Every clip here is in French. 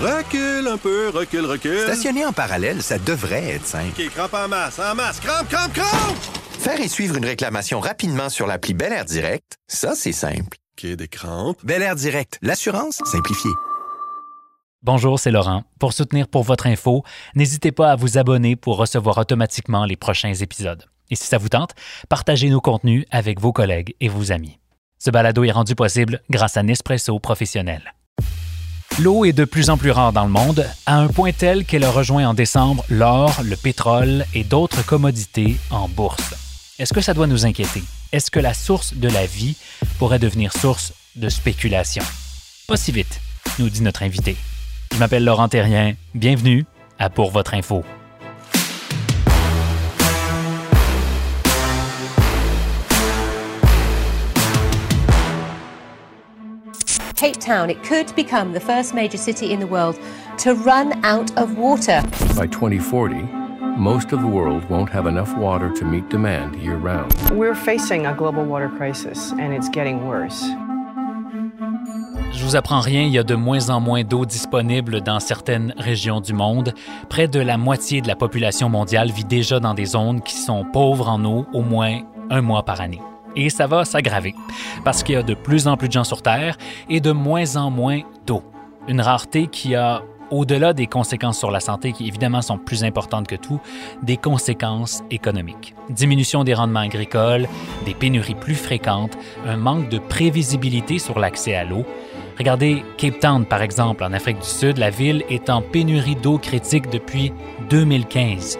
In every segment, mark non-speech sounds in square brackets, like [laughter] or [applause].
Recule un peu, recule, recule. Stationner en parallèle, ça devrait être simple. OK, crampe en masse, en masse, crampe, crampe, crampe! Faire et suivre une réclamation rapidement sur l'appli Bel Air Direct, ça, c'est simple. OK, des crampes. Bel Air Direct, l'assurance simplifiée. Bonjour, c'est Laurent. Pour soutenir pour votre info, n'hésitez pas à vous abonner pour recevoir automatiquement les prochains épisodes. Et si ça vous tente, partagez nos contenus avec vos collègues et vos amis. Ce balado est rendu possible grâce à Nespresso Professionnel. L'eau est de plus en plus rare dans le monde, à un point tel qu'elle a rejoint en décembre l'or, le pétrole et d'autres commodités en bourse. Est-ce que ça doit nous inquiéter? Est-ce que la source de la vie pourrait devenir source de spéculation? Pas si vite, nous dit notre invité. Je m'appelle Laurent Terrien. Bienvenue à Pour votre info. Cape Town, it could become the first major city in the world to run out of water. By 2040, most of the world won't have enough water to meet demand year round. We're facing a global water crisis, and it's getting worse. Je vous apprends rien, il y a de moins en moins d'eau disponible dans certaines régions du monde. Près de la moitié de la population mondiale vit déjà dans des zones qui sont pauvres en eau au moins un mois par année. Et ça va s'aggraver parce qu'il y a de plus en plus de gens sur Terre et de moins en moins d'eau. Une rareté qui a, au-delà des conséquences sur la santé qui évidemment sont plus importantes que tout, des conséquences économiques. Diminution des rendements agricoles, des pénuries plus fréquentes, un manque de prévisibilité sur l'accès à l'eau. Regardez Cape Town, par exemple, en Afrique du Sud, la ville est en pénurie d'eau critique depuis 2015.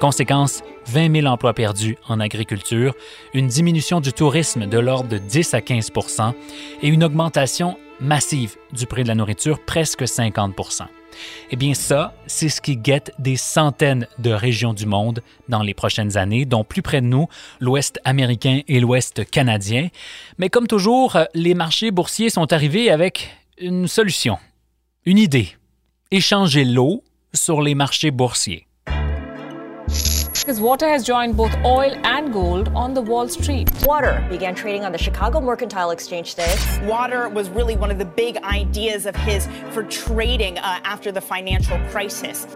Conséquence, 20 000 emplois perdus en agriculture, une diminution du tourisme de l'ordre de 10 à 15% et une augmentation massive du prix de la nourriture, presque 50 eh bien ça, c'est ce qui guette des centaines de régions du monde dans les prochaines années, dont plus près de nous, l'Ouest américain et l'Ouest canadien. Mais comme toujours, les marchés boursiers sont arrivés avec une solution, une idée. Échanger l'eau sur les marchés boursiers. Because water has joined both oil and gold on the Wall Street. Water began trading on the Chicago Mercantile Exchange today. Water was really one of the big ideas of his for trading uh, after the financial crisis.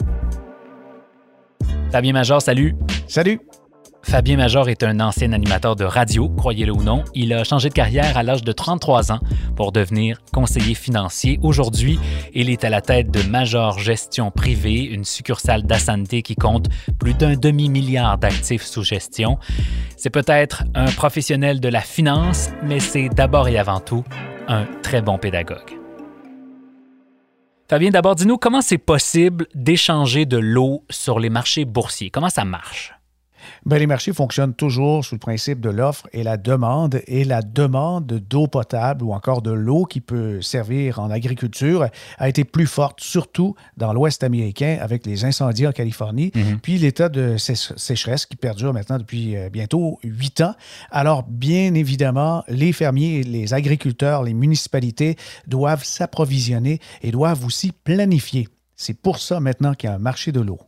Fabien Major, salut. Salut. Fabien Major est un ancien animateur de radio, croyez-le ou non. Il a changé de carrière à l'âge de 33 ans pour devenir conseiller financier. Aujourd'hui, il est à la tête de Major Gestion Privée, une succursale d'Asante qui compte plus d'un demi-milliard d'actifs sous gestion. C'est peut-être un professionnel de la finance, mais c'est d'abord et avant tout un très bon pédagogue. Fabien, d'abord, dis-nous comment c'est possible d'échanger de l'eau sur les marchés boursiers? Comment ça marche? Bien, les marchés fonctionnent toujours sous le principe de l'offre et la demande. Et la demande d'eau potable ou encore de l'eau qui peut servir en agriculture a été plus forte, surtout dans l'Ouest américain avec les incendies en Californie, Mhm. puis l'état de sé- sécheresse qui perdure maintenant depuis euh, bientôt huit ans. Alors, bien évidemment, les fermiers, les agriculteurs, les municipalités doivent s'approvisionner et doivent aussi planifier. C'est pour ça maintenant qu'il y a un marché de l'eau.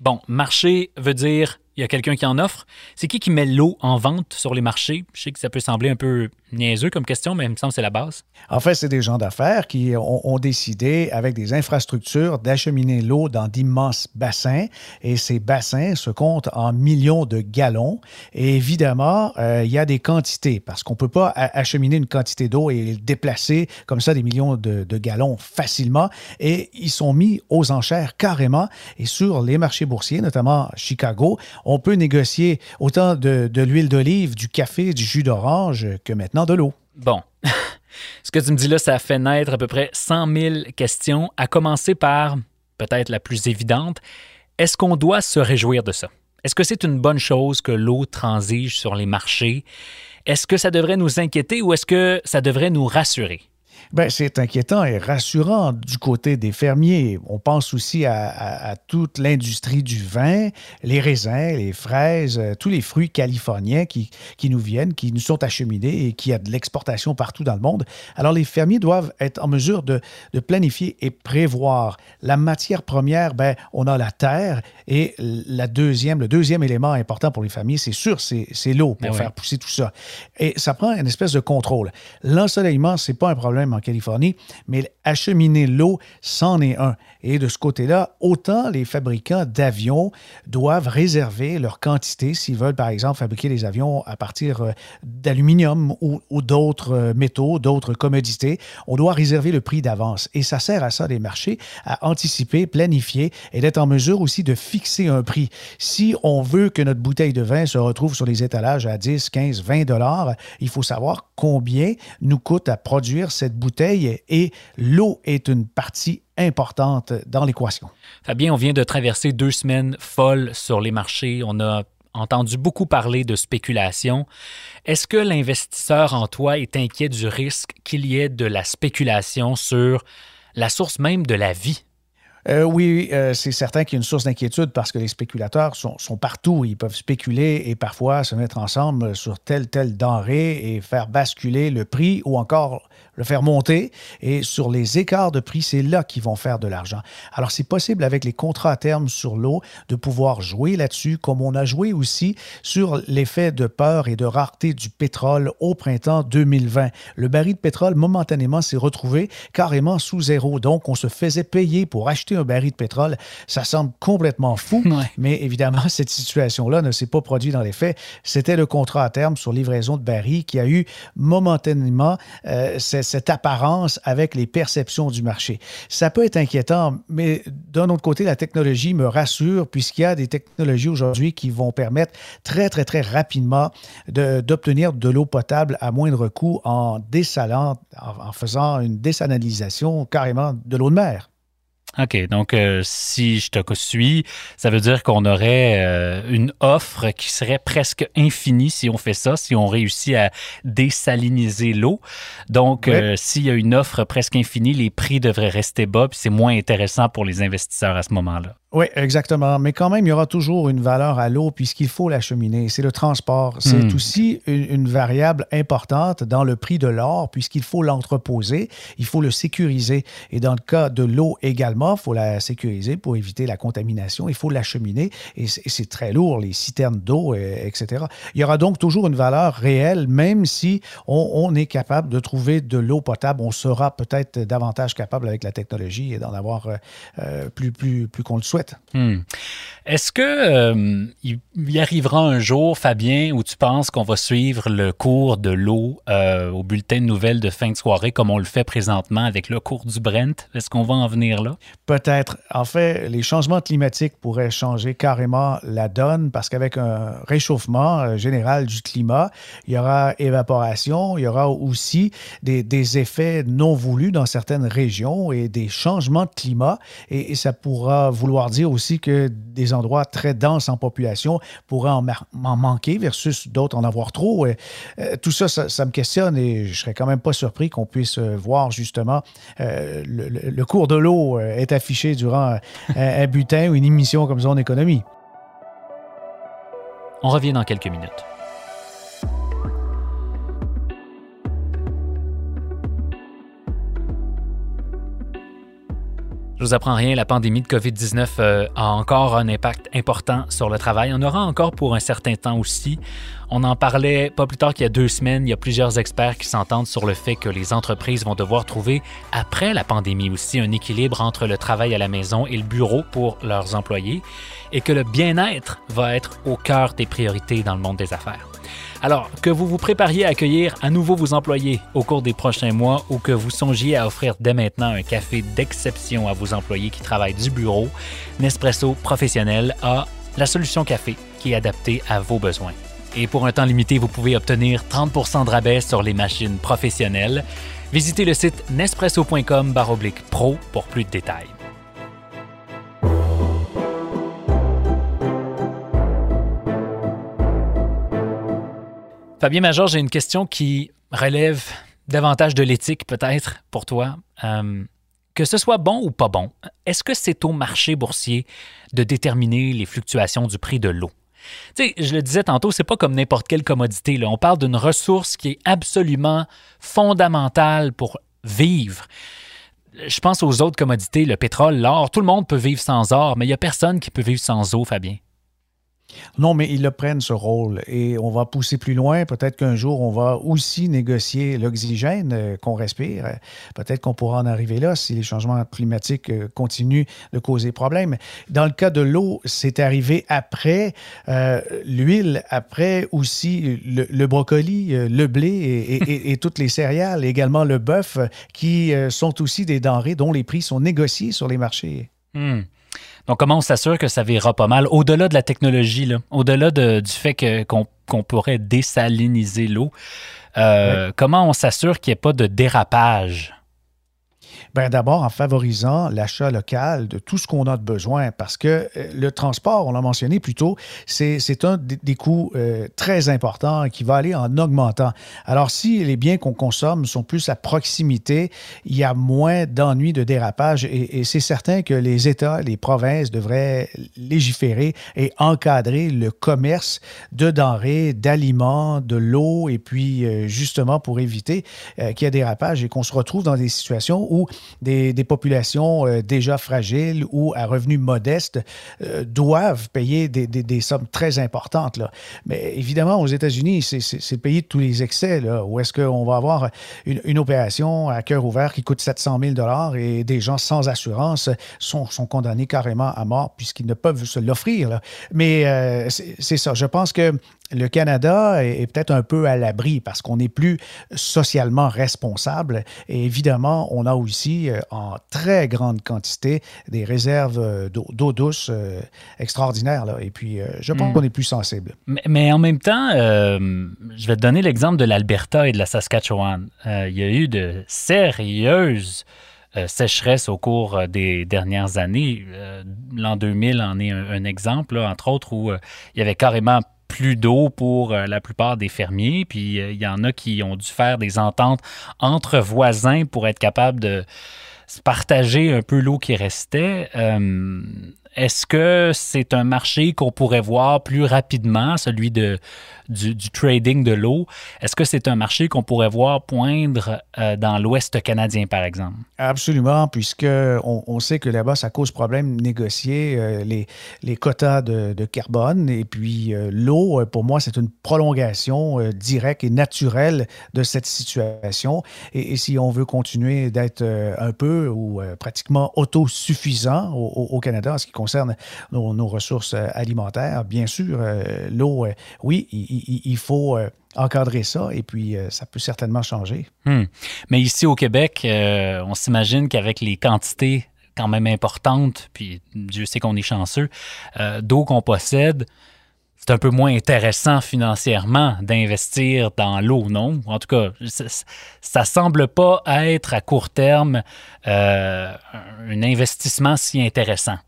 Bon, marché veut dire il y a quelqu'un qui en offre. C'est qui qui met l'eau en vente sur les marchés? Je sais que ça peut sembler un peu niaiseux comme question, mais il me semble que c'est la base. En fait, c'est des gens d'affaires qui ont, décidé, avec des infrastructures, d'acheminer l'eau dans d'immenses bassins. Et ces bassins se comptent en millions de gallons. Et évidemment, euh, il y a des quantités, parce qu'on ne peut pas acheminer une quantité d'eau et déplacer comme ça des millions de, gallons facilement. Et ils sont mis aux enchères carrément. Et sur les marchés boursiers, notamment Chicago, on peut négocier autant de l'huile d'olive, du café, du jus d'orange que maintenant de l'eau. Bon. [laughs] Ce que tu me dis là, ça fait naître à peu près 100 000 questions, à commencer par peut-être la plus évidente. Est-ce qu'on doit se réjouir de ça? Est-ce que c'est une bonne chose que l'eau transige sur les marchés? Est-ce que ça devrait nous inquiéter ou est-ce que ça devrait nous rassurer? Ben, c'est inquiétant et rassurant du côté des fermiers. On pense aussi à, à- à toute l'industrie du vin, les raisins, les fraises, euh, tous les fruits californiens qui, qui nous viennent, qui nous sont acheminés et qui a de l'exportation partout dans le monde. Alors, les fermiers doivent être en mesure de, de planifier et prévoir. La matière première, ben, on a la terre et la deuxième, le deuxième élément important pour les fermiers, c'est sûr, c'est l'eau pour oui. faire pousser tout ça. Et ça prend une espèce de contrôle. L'ensoleillement, c'est pas un problème Californie, mais acheminer l'eau, c'en est un. Et de ce côté-là, autant les fabricants d'avions doivent réserver leur quantité s'ils veulent, par exemple, fabriquer des avions à partir euh, d'aluminium ou, d'autres euh, métaux, d'autres commodités. On doit réserver le prix d'avance. Et ça sert à ça, les marchés, à anticiper, planifier et d'être en mesure aussi de fixer un prix. Si on veut que notre bouteille de vin se retrouve sur les étalages à 10, 15, 20 dollars, il faut savoir combien nous coûte à produire cette bouteille et l'eau est une partie importante dans l'équation. Fabien, on vient de traverser deux semaines folles sur les marchés. On a entendu beaucoup parler de spéculation. Est-ce que l'investisseur en toi est inquiet du risque qu'il y ait de la spéculation sur la source même de la vie? Euh, oui, euh, c'est certain qu'il y a une source d'inquiétude parce que les spéculateurs sont, partout. Ils peuvent spéculer et parfois se mettre ensemble sur telle, telle denrée et faire basculer le prix ou encore le faire monter. Et sur les écarts de prix, c'est là qu'ils vont faire de l'argent. Alors, c'est possible avec les contrats à terme sur l'eau de pouvoir jouer là-dessus, comme on a joué aussi sur l'effet de peur et de rareté du pétrole au printemps 2020. Le baril de pétrole, momentanément, s'est retrouvé carrément sous zéro. Donc, on se faisait payer pour acheter un baril de pétrole. Ça semble complètement fou, mais évidemment, [laughs] cette situation-là ne s'est pas produite dans les faits. C'était le contrat à terme sur livraison de barils qui a eu momentanément euh, cette apparence avec les perceptions du marché. Ça peut être inquiétant, mais d'un autre côté, la technologie me rassure puisqu'il y a des technologies aujourd'hui qui vont permettre très, très, très rapidement d'obtenir de, l'eau potable à moindre coût en dessalant, en faisant une désanalisation carrément de l'eau de mer. OK. Donc, euh, si je te suis, ça veut dire qu'on aurait euh, une offre qui serait presque infinie si on fait ça, si on réussit à désaliniser l'eau. Donc, euh, s'il y a une offre presque infinie, les prix devraient rester bas, puis c'est moins intéressant pour les investisseurs à ce moment-là. Oui, exactement. Mais quand même, il y aura toujours une valeur à l'eau puisqu'il faut l'acheminer. C'est le transport. C'est hmm. aussi une, variable importante dans le prix de l'or puisqu'il faut l'entreposer, il faut le sécuriser. Et dans le cas de l'eau également, il faut la sécuriser pour éviter la contamination. Il faut l'acheminer et c'est très lourd, les citernes d'eau, etc. Il y aura donc toujours une valeur réelle, même si on, est capable de trouver de l'eau potable. On sera peut-être davantage capable avec la technologie d'en avoir euh, euh, plus, plus, plus qu'on le souhaite. Hmm. Est-ce que euh, il y arrivera un jour, Fabien, où tu penses qu'on va suivre le cours de l'eau euh, au bulletin de nouvelles de fin de soirée comme on le fait présentement avec le cours du Brent? Est-ce qu'on va en venir là? Peut-être. En fait, les changements climatiques pourraient changer carrément la donne parce qu'avec un réchauffement euh, général du climat, il y aura évaporation, il y aura aussi des, effets non voulus dans certaines régions et des changements de climat et ça pourra vouloir dire aussi que des endroits très denses en population pourraient en, manquer versus d'autres en avoir trop. Euh, tout ça, ça, me questionne et je serais quand même pas surpris qu'on puisse euh, voir justement le, cours de l'eau est affiché durant un, butin ou une émission comme Zone Économie. On revient dans quelques minutes. Je vous apprends rien, la pandémie de COVID-19 euh, a encore un impact important sur le travail. On aura encore pour un certain temps aussi. On en parlait pas plus tard qu'il y a deux semaines. Il y a plusieurs experts qui s'entendent sur le fait que les entreprises vont devoir trouver, après la pandémie aussi, un équilibre entre le travail à la maison et le bureau pour leurs employés et que le bien-être va être au cœur des priorités dans le monde des affaires. Alors, que vous vous prépariez à accueillir à nouveau vos employés au cours des prochains mois ou que vous songiez à offrir dès maintenant un café d'exception à vos employés qui travaillent du bureau, Nespresso Professionnel a la solution café qui est adaptée à vos besoins. Et pour un temps limité, vous pouvez obtenir 30% de rabais sur les machines professionnelles. Visitez le site nespresso.com/pro pour plus de détails. Fabien Major, j'ai une question qui relève davantage de l'éthique peut-être pour toi. Euh, que ce soit bon ou pas bon, est-ce que c'est au marché boursier de déterminer les fluctuations du prix de l'eau? Tu sais, je le disais tantôt, c'est pas comme n'importe quelle commodité. On parle d'une ressource qui est absolument fondamentale pour vivre. Je pense aux autres commodités, le pétrole, l'or. Tout le monde peut vivre sans or, mais il n'y a personne qui peut vivre sans eau, Fabien. Non, mais ils le prennent ce rôle et on va pousser plus loin. Peut-être qu'un jour, on va aussi négocier l'oxygène euh, qu'on respire. Peut-être qu'on pourra en arriver là si les changements climatiques euh, continuent de causer problème. Dans le cas de l'eau, c'est arrivé après euh, l'huile, après aussi le, brocoli, le blé et, [laughs] toutes les céréales, également le bœuf, qui sont aussi des denrées dont les prix sont négociés sur les marchés. Hmm. Donc, comment on s'assure que ça verra pas mal, au-delà de la technologie, au-delà du fait qu'on pourrait désaliniser l'eau, euh, comment on s'assure qu'il n'y ait pas de dérapage? Bien, d'abord en favorisant l'achat local de tout ce qu'on a de besoin, parce que euh, le transport, on l'a mentionné plus tôt, c'est un des, coûts euh, très importants qui va aller en augmentant. Alors, si les biens qu'on consomme sont plus à proximité, il y a moins d'ennuis de dérapage et, c'est certain que les États, les provinces devraient légiférer et encadrer le commerce de denrées, d'aliments, de l'eau, et puis euh, justement pour éviter qu'il y ait dérapage et qu'on se retrouve dans des situations où des, populations euh, déjà fragiles ou à revenus modestes euh, doivent payer des, sommes très importantes. Là. Mais évidemment, aux États-Unis, c'est le pays de tous les excès, où est-ce qu'on va avoir une, opération à cœur ouvert qui coûte 700 000 et des gens sans assurance sont, sont condamnés carrément à mort puisqu'ils ne peuvent se l'offrir. Mais euh, c'est ça. Je pense que le Canada est, peut-être un peu à l'abri parce qu'on n'est plus socialement responsable. Et évidemment, on a aussi euh, en très grande quantité des réserves euh, d'eau douce euh, extraordinaires. Là. Et puis, je pense hmm. qu'on est plus sensible. Mais, en même temps, je vais te donner l'exemple de l'Alberta et de la Saskatchewan. il y a eu de sérieuses sécheresses au cours des dernières années. L'an 2000 en est un, exemple, entre autres, où il y avait carrément plus d'eau pour euh, la plupart des fermiers. Puis euh, il y en a qui ont dû faire des ententes entre voisins pour être capable de partager un peu l'eau qui restait. Euh, est-ce que c'est un marché qu'on pourrait voir plus rapidement, celui de, du, trading de l'eau? Est-ce que c'est un marché qu'on pourrait voir poindre euh, dans l'Ouest canadien, par exemple? Absolument, puisque on, sait que là-bas, ça cause problème négocier euh, les, les, quotas de, carbone. Et puis, euh, l'eau, pour moi, c'est une prolongation directe et naturelle de cette situation. Et, si on veut continuer d'être un peu ou pratiquement autosuffisant au, au Canada en ce qui concerne concerne nos, ressources euh, alimentaires, bien sûr, euh, l'eau, euh, oui, il, faut encadrer ça et puis ça peut certainement changer. Hmm. Mais ici au Québec, on s'imagine qu'avec les quantités quand même importantes, puis Dieu sait qu'on est chanceux, d'eau qu'on possède, c'est un peu moins intéressant financièrement d'investir dans l'eau, non? En tout cas, ça, ne semble pas être à court terme un investissement si intéressant.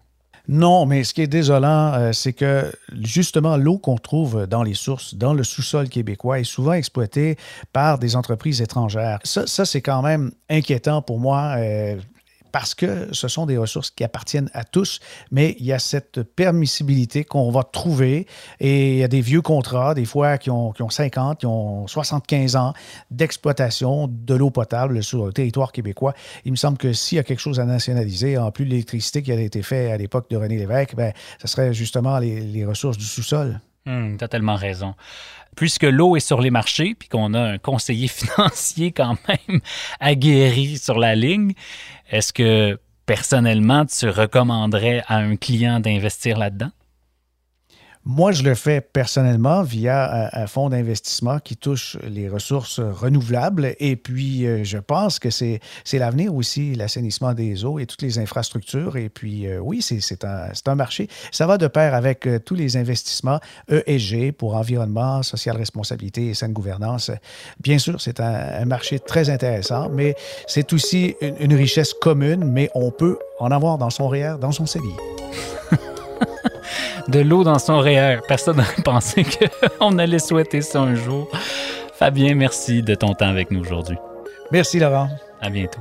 Non, mais ce qui est désolant, euh, c'est que justement l'eau qu'on trouve dans les sources, dans le sous-sol québécois, est souvent exploitée par des entreprises étrangères. Ça, c'est quand même inquiétant pour moi. Euh, parce que ce sont des ressources qui appartiennent à tous, mais il y a cette permissibilité qu'on va trouver et il y a des vieux contrats, des fois qui ont, qui ont 50, qui ont 75 ans d'exploitation de l'eau potable sur le territoire québécois. Il me semble que s'il y a quelque chose à nationaliser, en plus de l'électricité qui a été faite à l'époque de René Lévesque, ben, ce serait justement les, ressources du sous-sol. Hum, tu tellement raison puisque l'eau est sur les marchés, puis qu'on a un conseiller [laughs] financier quand même aguerri sur la ligne, est-ce que personnellement, tu recommanderais à un client d'investir là-dedans? Moi, je le fais personnellement via un, fonds d'investissement qui touche les ressources renouvelables. Et puis, euh, je pense que c'est l'avenir aussi, l'assainissement des eaux et toutes les infrastructures. Et puis, euh, oui, c'est un, marché. Ça va de pair avec euh, tous les investissements ESG pour environnement, social responsabilité et saine gouvernance. Bien sûr, c'est un, marché très intéressant, mais c'est aussi une, une, richesse commune, mais on peut en avoir dans son REER, dans son CELI. De l'eau dans son REER. Personne n'aurait [laughs] pensé qu'on [laughs] allait souhaiter ça un jour. Fabien, merci de ton temps avec nous aujourd'hui. Merci, Laurent. À bientôt.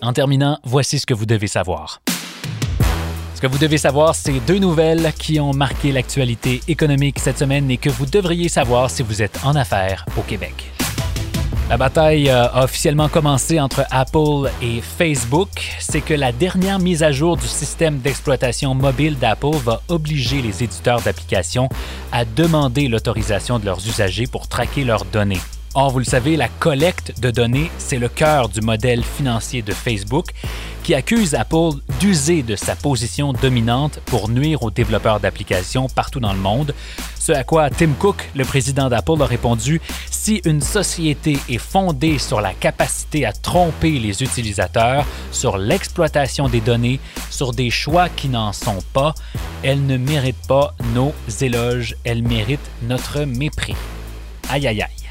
En terminant, voici ce que vous devez savoir. Ce que vous devez savoir, c'est deux nouvelles qui ont marqué l'actualité économique cette semaine et que vous devriez savoir si vous êtes en affaires au Québec. La bataille euh, a officiellement commencé entre Apple et Facebook. C'est que la dernière mise à jour du système d'exploitation mobile d'Apple va obliger les éditeurs d'applications à demander l'autorisation de leurs usagers pour traquer leurs données. Or, vous le savez, la collecte de données, c'est le cœur du modèle financier de Facebook qui accuse Apple d'user de sa position dominante pour nuire aux développeurs d'applications partout dans le monde. Ce à quoi Tim Cook, le président d'Apple, a répondu Si une société est fondée sur la capacité à tromper les utilisateurs, sur l'exploitation des données, sur des choix qui n'en sont pas, elle ne mérite pas nos éloges, elle mérite notre mépris. Aïe aïe aïe.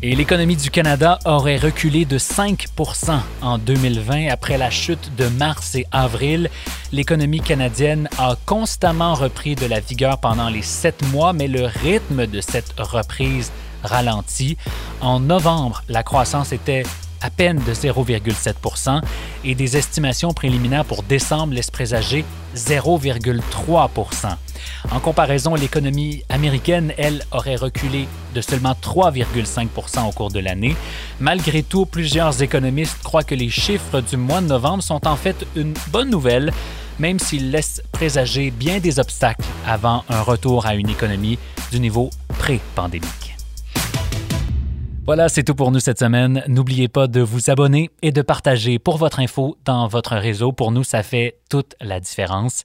Et l'économie du Canada aurait reculé de 5% en 2020 après la chute de mars et avril. L'économie canadienne a constamment repris de la vigueur pendant les sept mois, mais le rythme de cette reprise ralentit. En novembre, la croissance était à peine de 0,7% et des estimations préliminaires pour décembre laissent présager 0,3 En comparaison, l'économie américaine, elle, aurait reculé de seulement 3,5% au cours de l'année. Malgré tout, plusieurs économistes croient que les chiffres du mois de novembre sont en fait une bonne nouvelle, même s'ils laissent présager bien des obstacles avant un retour à une économie du niveau pré-pandémique. Voilà, c'est tout pour nous cette semaine. N'oubliez pas de vous abonner et de partager pour votre info dans votre réseau. Pour nous, ça fait toute la différence.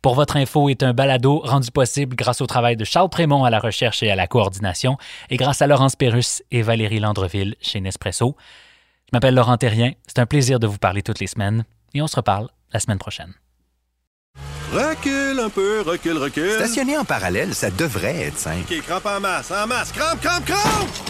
Pour votre info est un balado rendu possible grâce au travail de Charles Prémont à la recherche et à la coordination et grâce à Laurence Pérus et Valérie Landreville chez Nespresso. Je m'appelle Laurent Terrien. C'est un plaisir de vous parler toutes les semaines et on se reparle la semaine prochaine. Recule un peu, recule, recule. Stationner en parallèle, ça devrait être simple. OK, crampe en masse, en masse, crampe, crampe, crampe!